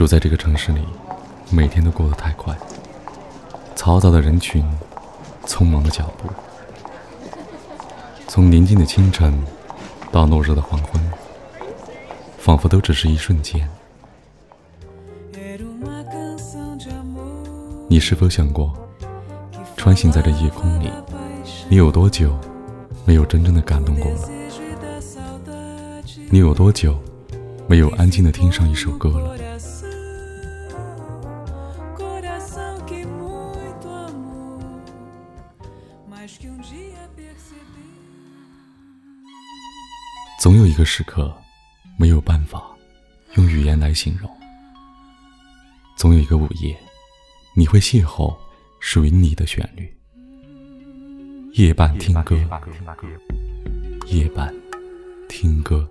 住在这个城市里，每天都过得太快。嘈杂的人群，匆忙的脚步，从宁静的清晨到落日的黄昏，仿佛都只是一瞬间。你是否想过，穿行在这夜空里，你有多久没有真正的感动过了？你有多久没有安静的听上一首歌了？总有一个时刻，没有办法用语言来形容；总有一个午夜，你会邂逅属于你的旋律。夜半听歌，夜半听歌。